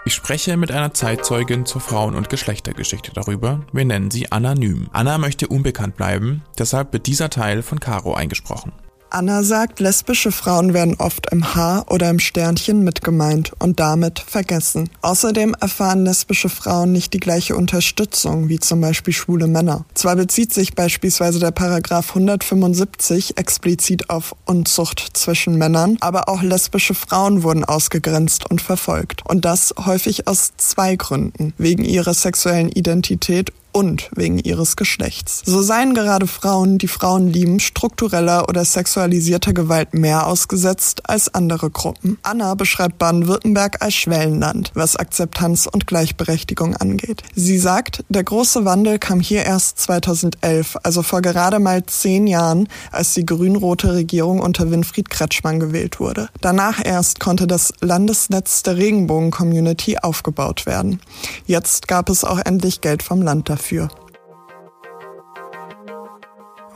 Ich spreche mit einer Zeitzeugin zur Frauen- und Geschlechtergeschichte darüber. Wir nennen sie anonym. Anna möchte unbekannt bleiben, deshalb wird dieser Teil von Caro eingesprochen. Anna sagt, lesbische Frauen werden oft im Haar oder im Sternchen mitgemeint und damit vergessen. Außerdem erfahren lesbische Frauen nicht die gleiche Unterstützung wie zum Beispiel schwule Männer. Zwar bezieht sich beispielsweise der Paragraph 175 explizit auf Unzucht zwischen Männern, aber auch lesbische Frauen wurden ausgegrenzt und verfolgt. Und das häufig aus zwei Gründen. Wegen ihrer sexuellen Identität und wegen ihres Geschlechts. So seien gerade Frauen, die Frauen lieben, struktureller oder sexualisierter Gewalt mehr ausgesetzt als andere Gruppen. Anna beschreibt Baden-Württemberg als Schwellenland, was Akzeptanz und Gleichberechtigung angeht. Sie sagt, der große Wandel kam hier erst 2011, also vor gerade mal zehn Jahren, als die grün-rote Regierung unter Winfried Kretschmann gewählt wurde. Danach erst konnte das Landesnetz der Regenbogen-Community aufgebaut werden. Jetzt gab es auch endlich Geld vom Land dafür dafür.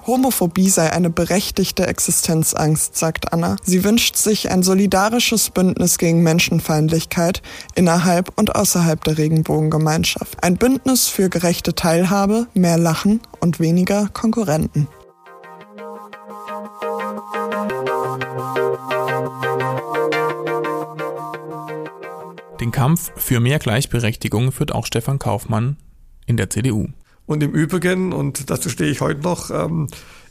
Homophobie sei eine berechtigte Existenzangst, sagt Anna. Sie wünscht sich ein solidarisches Bündnis gegen Menschenfeindlichkeit innerhalb und außerhalb der Regenbogengemeinschaft. Ein Bündnis für gerechte Teilhabe, mehr Lachen und weniger Konkurrenten. Den Kampf für mehr Gleichberechtigung führt auch Stefan Kaufmann in der CDU. Und im Übrigen, und dazu stehe ich heute noch, ähm,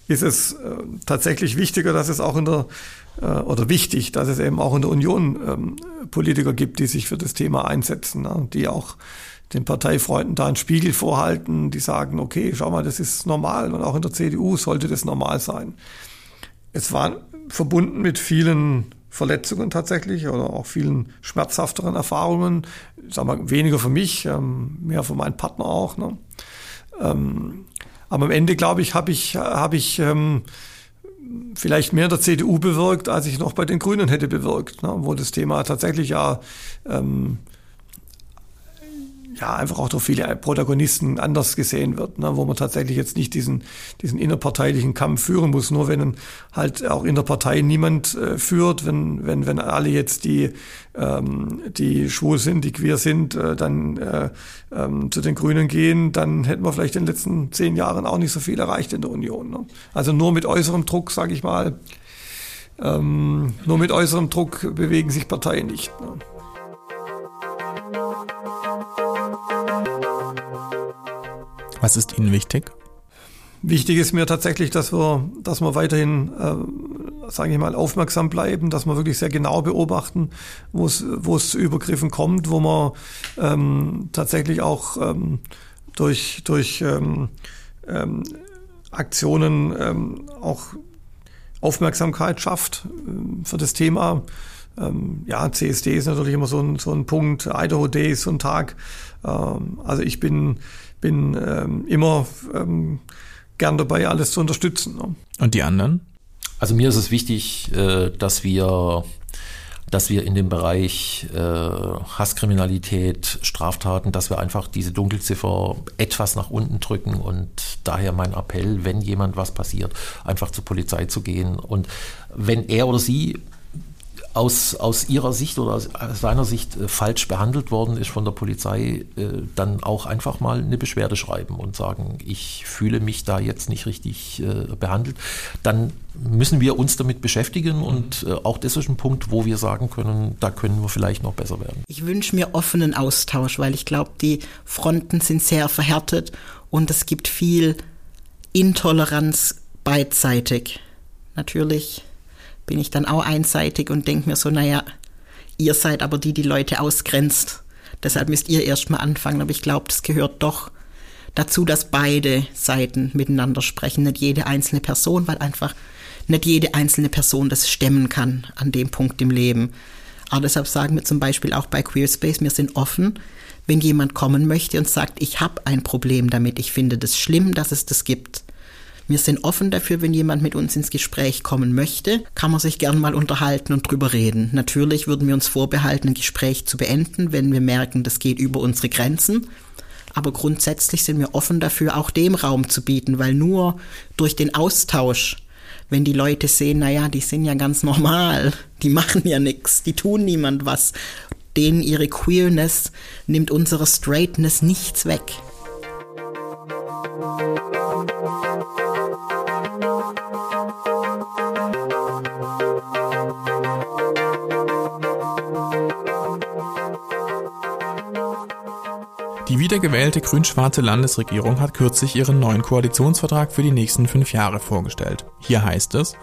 ist es äh, tatsächlich wichtiger, dass es auch in der äh, oder wichtig, dass es eben auch in der Union ähm, Politiker gibt, die sich für das Thema einsetzen, ne? die auch den Parteifreunden da einen Spiegel vorhalten, die sagen, okay, schau mal, das ist normal und auch in der CDU sollte das normal sein. Es war verbunden mit vielen Verletzungen tatsächlich oder auch vielen schmerzhafteren Erfahrungen. Sagen wir, weniger für mich, ähm, mehr für meinen Partner auch. Ne? Ähm, aber am Ende, glaube ich, habe ich, hab ich ähm, vielleicht mehr der CDU bewirkt, als ich noch bei den Grünen hätte bewirkt, ne? wo das Thema tatsächlich ja ähm, ja, einfach auch durch viele Protagonisten anders gesehen wird, ne, wo man tatsächlich jetzt nicht diesen, diesen innerparteilichen Kampf führen muss. Nur wenn halt auch in der Partei niemand äh, führt, wenn, wenn, wenn alle jetzt die, ähm, die schwul sind, die queer sind, äh, dann äh, ähm, zu den Grünen gehen, dann hätten wir vielleicht in den letzten zehn Jahren auch nicht so viel erreicht in der Union. Ne? Also nur mit äußerem Druck, sage ich mal, ähm, nur mit äußerem Druck bewegen sich Parteien nicht. Ne? Was ist Ihnen wichtig? Wichtig ist mir tatsächlich, dass wir, dass wir weiterhin, äh, sage ich mal, aufmerksam bleiben, dass wir wirklich sehr genau beobachten, wo es, zu Übergriffen kommt, wo man ähm, tatsächlich auch ähm, durch, durch ähm, ähm, Aktionen ähm, auch Aufmerksamkeit schafft äh, für das Thema. Ähm, ja, CSD ist natürlich immer so ein, so ein Punkt, Idaho Day ist so ein Tag. Ähm, also ich bin bin ähm, immer ähm, gern dabei, alles zu unterstützen. Ne? Und die anderen? Also mir ist es wichtig, äh, dass wir dass wir in dem Bereich äh, Hasskriminalität, Straftaten, dass wir einfach diese Dunkelziffer etwas nach unten drücken und daher mein Appell, wenn jemand was passiert, einfach zur Polizei zu gehen und wenn er oder sie aus, aus ihrer Sicht oder aus seiner Sicht äh, falsch behandelt worden ist von der Polizei, äh, dann auch einfach mal eine Beschwerde schreiben und sagen, ich fühle mich da jetzt nicht richtig äh, behandelt, dann müssen wir uns damit beschäftigen und äh, auch das ist ein Punkt, wo wir sagen können, da können wir vielleicht noch besser werden. Ich wünsche mir offenen Austausch, weil ich glaube, die Fronten sind sehr verhärtet und es gibt viel Intoleranz beidseitig. Natürlich bin ich dann auch einseitig und denke mir so, naja, ihr seid aber die, die Leute ausgrenzt. Deshalb müsst ihr erstmal anfangen. Aber ich glaube, das gehört doch dazu, dass beide Seiten miteinander sprechen, nicht jede einzelne Person, weil einfach nicht jede einzelne Person das stemmen kann an dem Punkt im Leben. Aber deshalb sagen wir zum Beispiel auch bei Queerspace, wir sind offen, wenn jemand kommen möchte und sagt, ich habe ein Problem damit, ich finde das schlimm, dass es das gibt. Wir sind offen dafür, wenn jemand mit uns ins Gespräch kommen möchte, kann man sich gern mal unterhalten und drüber reden. Natürlich würden wir uns vorbehalten, ein Gespräch zu beenden, wenn wir merken, das geht über unsere Grenzen. Aber grundsätzlich sind wir offen dafür, auch dem Raum zu bieten, weil nur durch den Austausch wenn die Leute sehen, naja, die sind ja ganz normal, die machen ja nichts, die tun niemand was, denen ihre Queerness nimmt unsere Straightness nichts weg. Die wiedergewählte grün-schwarze Landesregierung hat kürzlich ihren neuen Koalitionsvertrag für die nächsten fünf Jahre vorgestellt. Hier heißt es,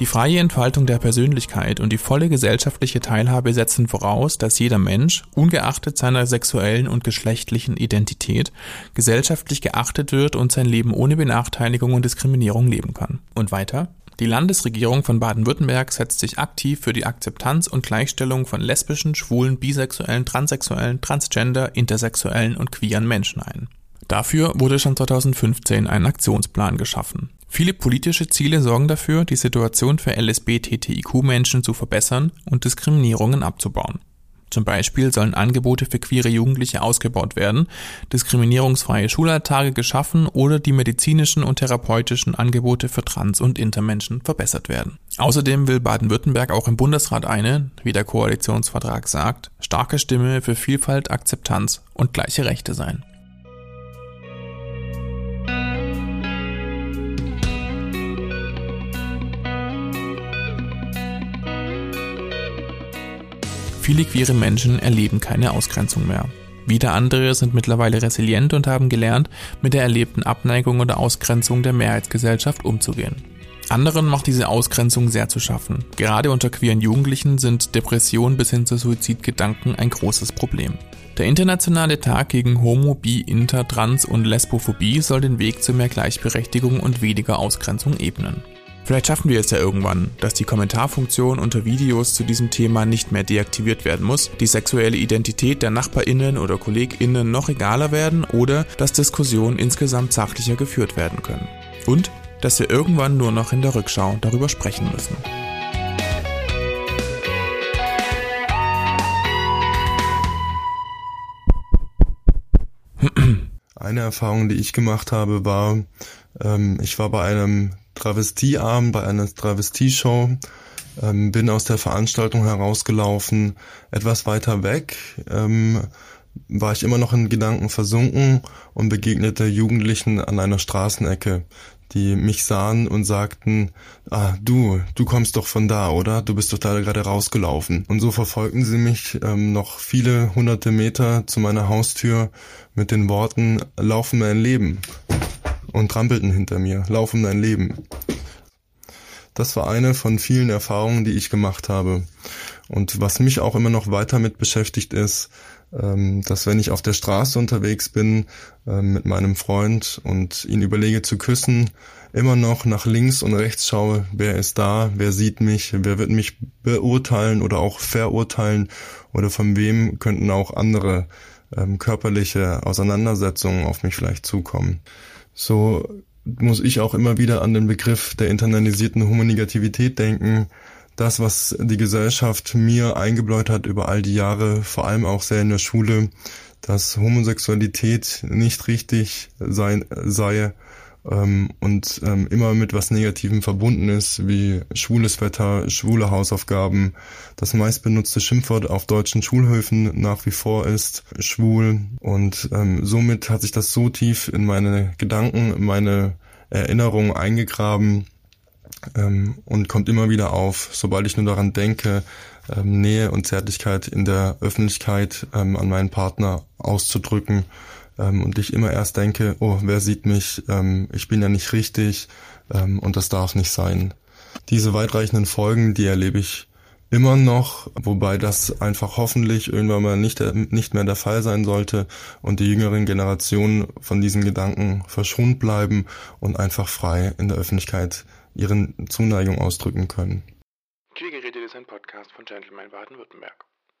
die freie Entfaltung der Persönlichkeit und die volle gesellschaftliche Teilhabe setzen voraus, dass jeder Mensch, ungeachtet seiner sexuellen und geschlechtlichen Identität, gesellschaftlich geachtet wird und sein Leben ohne Benachteiligung und Diskriminierung leben kann. Und weiter? Die Landesregierung von Baden-Württemberg setzt sich aktiv für die Akzeptanz und Gleichstellung von lesbischen, schwulen, bisexuellen, transsexuellen, transgender, intersexuellen und queeren Menschen ein. Dafür wurde schon 2015 ein Aktionsplan geschaffen. Viele politische Ziele sorgen dafür, die Situation für LSBTTIQ-Menschen zu verbessern und Diskriminierungen abzubauen. Zum Beispiel sollen Angebote für queere Jugendliche ausgebaut werden, diskriminierungsfreie Schulalltage geschaffen oder die medizinischen und therapeutischen Angebote für Trans- und Intermenschen verbessert werden. Außerdem will Baden-Württemberg auch im Bundesrat eine, wie der Koalitionsvertrag sagt, starke Stimme für Vielfalt, Akzeptanz und gleiche Rechte sein. Viele queere Menschen erleben keine Ausgrenzung mehr. Wieder andere sind mittlerweile resilient und haben gelernt, mit der erlebten Abneigung oder Ausgrenzung der Mehrheitsgesellschaft umzugehen. Anderen macht diese Ausgrenzung sehr zu schaffen. Gerade unter queeren Jugendlichen sind Depressionen bis hin zu Suizidgedanken ein großes Problem. Der internationale Tag gegen Homo, Bi, Inter, Trans und Lesbophobie soll den Weg zu mehr Gleichberechtigung und weniger Ausgrenzung ebnen. Vielleicht schaffen wir es ja irgendwann, dass die Kommentarfunktion unter Videos zu diesem Thema nicht mehr deaktiviert werden muss, die sexuelle Identität der Nachbarinnen oder Kolleginnen noch egaler werden oder dass Diskussionen insgesamt sachlicher geführt werden können. Und dass wir irgendwann nur noch in der Rückschau darüber sprechen müssen. Eine Erfahrung, die ich gemacht habe, war, ähm, ich war bei einem Travestieabend, bei einer Travestie-Show, ähm, bin aus der Veranstaltung herausgelaufen, etwas weiter weg, ähm, war ich immer noch in Gedanken versunken und begegnete Jugendlichen an einer Straßenecke, die mich sahen und sagten, ah, du, du kommst doch von da, oder? Du bist doch da gerade rausgelaufen. Und so verfolgten sie mich ähm, noch viele hunderte Meter zu meiner Haustür mit den Worten, laufen mein Leben. Und trampelten hinter mir, laufen dein Leben. Das war eine von vielen Erfahrungen, die ich gemacht habe. Und was mich auch immer noch weiter mit beschäftigt ist, ähm, dass wenn ich auf der Straße unterwegs bin ähm, mit meinem Freund und ihn überlege zu küssen, immer noch nach links und rechts schaue, wer ist da, wer sieht mich, wer wird mich beurteilen oder auch verurteilen oder von wem könnten auch andere ähm, körperliche Auseinandersetzungen auf mich vielleicht zukommen. So muss ich auch immer wieder an den Begriff der internalisierten Homonegativität denken, das, was die Gesellschaft mir eingebläut hat über all die Jahre, vor allem auch sehr in der Schule, dass Homosexualität nicht richtig sein, sei ähm, und ähm, immer mit was Negativem verbunden ist, wie schwules Wetter, schwule Hausaufgaben. Das meistbenutzte Schimpfwort auf deutschen Schulhöfen nach wie vor ist schwul und ähm, somit hat sich das so tief in meine Gedanken, in meine Erinnerungen eingegraben, ähm, und kommt immer wieder auf, sobald ich nur daran denke, ähm, Nähe und Zärtlichkeit in der Öffentlichkeit ähm, an meinen Partner auszudrücken ähm, und ich immer erst denke, oh, wer sieht mich, ähm, ich bin ja nicht richtig ähm, und das darf nicht sein. Diese weitreichenden Folgen, die erlebe ich immer noch, wobei das einfach hoffentlich irgendwann mal nicht, nicht mehr der Fall sein sollte und die jüngeren Generationen von diesen Gedanken verschont bleiben und einfach frei in der Öffentlichkeit ihren Zuneigung ausdrücken können. Queergeräte ist ein Podcast von Gentleman Baden-Württemberg.